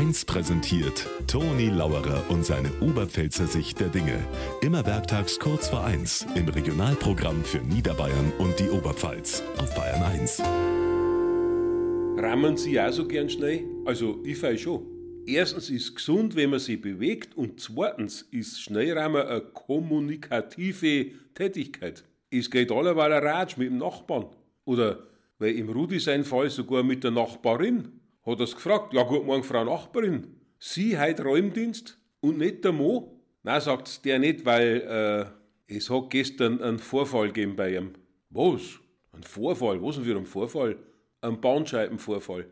1 präsentiert Toni Lauerer und seine Oberpfälzer Sicht der Dinge. Immer werktags kurz vor 1 im Regionalprogramm für Niederbayern und die Oberpfalz auf Bayern 1. Rammen Sie auch so gern schnell? Also, ich fahre schon. Erstens ist gesund, wenn man sich bewegt und zweitens ist Schnellrammen eine kommunikative Tätigkeit. Es geht allerweil ein Ratsch mit dem Nachbarn. Oder, weil im Rudi sein Fall sogar mit der Nachbarin. Hat er's gefragt, ja guten Morgen, Frau Nachbarin. Sie heute Räumdienst und nicht der Mo? Nein, sagt der nicht, weil äh, es hat gestern einen Vorfall gegeben bei ihm. Was? Ein Vorfall? Was denn für ein Vorfall? Ein Bandscheibenvorfall.